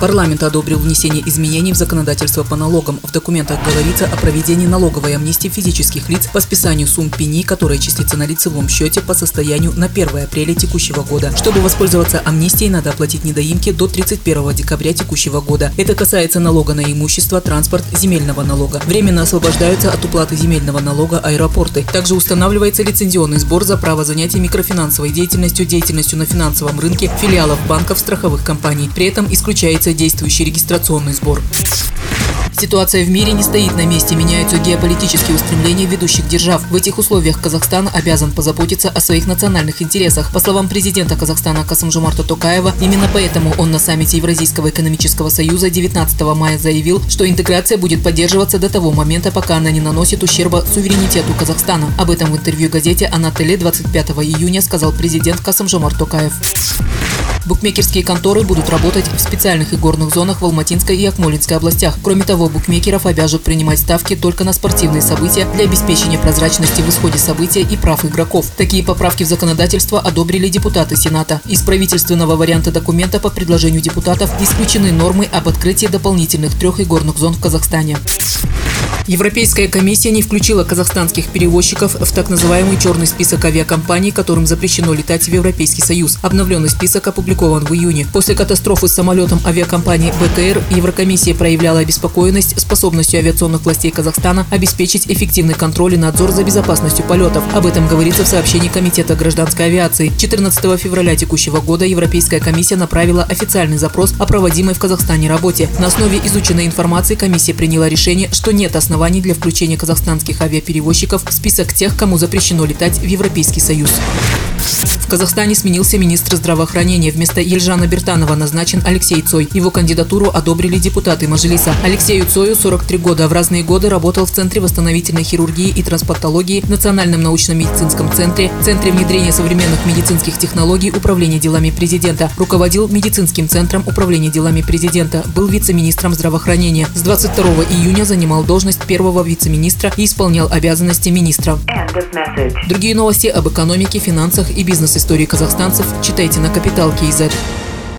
Парламент одобрил внесение изменений в законодательство по налогам. В документах говорится о проведении налоговой амнистии физических лиц по списанию сумм пени, которые числятся на лицевом счете по состоянию на 1 апреля текущего года. Чтобы воспользоваться амнистией, надо оплатить недоимки до 31 декабря текущего года. Это касается налога на имущество, транспорт, земельного налога. Временно освобождаются от уплаты земельного налога аэропорты. Также устанавливается лицензионный сбор за право занятия микрофинансовой деятельностью, деятельностью на финансовом рынке филиалов банков, страховых компаний. При этом исключается исключается действующий регистрационный сбор. Ситуация в мире не стоит на месте, меняются геополитические устремления ведущих держав. В этих условиях Казахстан обязан позаботиться о своих национальных интересах. По словам президента Казахстана Касымжумарта Токаева, именно поэтому он на саммите Евразийского экономического союза 19 мая заявил, что интеграция будет поддерживаться до того момента, пока она не наносит ущерба суверенитету Казахстана. Об этом в интервью газете «Анателе» 25 июня сказал президент Касымжумарт Токаев. Букмекерские конторы будут работать в специальных игорных зонах в Алматинской и Акмолинской областях. Кроме того, букмекеров обяжут принимать ставки только на спортивные события для обеспечения прозрачности в исходе события и прав игроков. Такие поправки в законодательство одобрили депутаты Сената. Из правительственного варианта документа по предложению депутатов исключены нормы об открытии дополнительных трех игорных зон в Казахстане. Европейская комиссия не включила казахстанских перевозчиков в так называемый черный список авиакомпаний, которым запрещено летать в Европейский Союз. Обновленный список опубликован в июне. После катастрофы с самолетом авиакомпании БКР Еврокомиссия проявляла обеспокоенность способностью авиационных властей Казахстана обеспечить эффективный контроль и надзор за безопасностью полетов. Об этом говорится в сообщении Комитета гражданской авиации. 14 февраля текущего года Европейская комиссия направила официальный запрос о проводимой в Казахстане работе. На основе изученной информации комиссия приняла решение, что нет оснований для включения казахстанских авиаперевозчиков в список тех, кому запрещено летать в Европейский Союз. В Казахстане сменился министр здравоохранения. Вместо Ельжана Бертанова назначен Алексей Цой. Его кандидатуру одобрили депутаты Мажилиса. Алексею Цою 43 года. В разные годы работал в Центре восстановительной хирургии и трансплантологии, Национальном научно-медицинском центре, Центре внедрения современных медицинских технологий Управления делами президента. Руководил медицинским центром Управления делами президента. Был вице-министром здравоохранения. С 22 июня занимал должность первого вице-министра и исполнял обязанности министра. Другие новости об экономике, финансах и бизнес-истории казахстанцев читайте на Капитал Киезет.